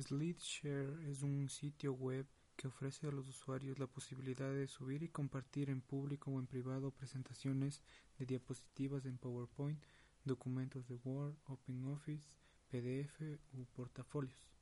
SleetShare es un sitio web que ofrece a los usuarios la posibilidad de subir y compartir en público o en privado presentaciones de diapositivas en PowerPoint, documentos de Word, OpenOffice, PDF u portafolios.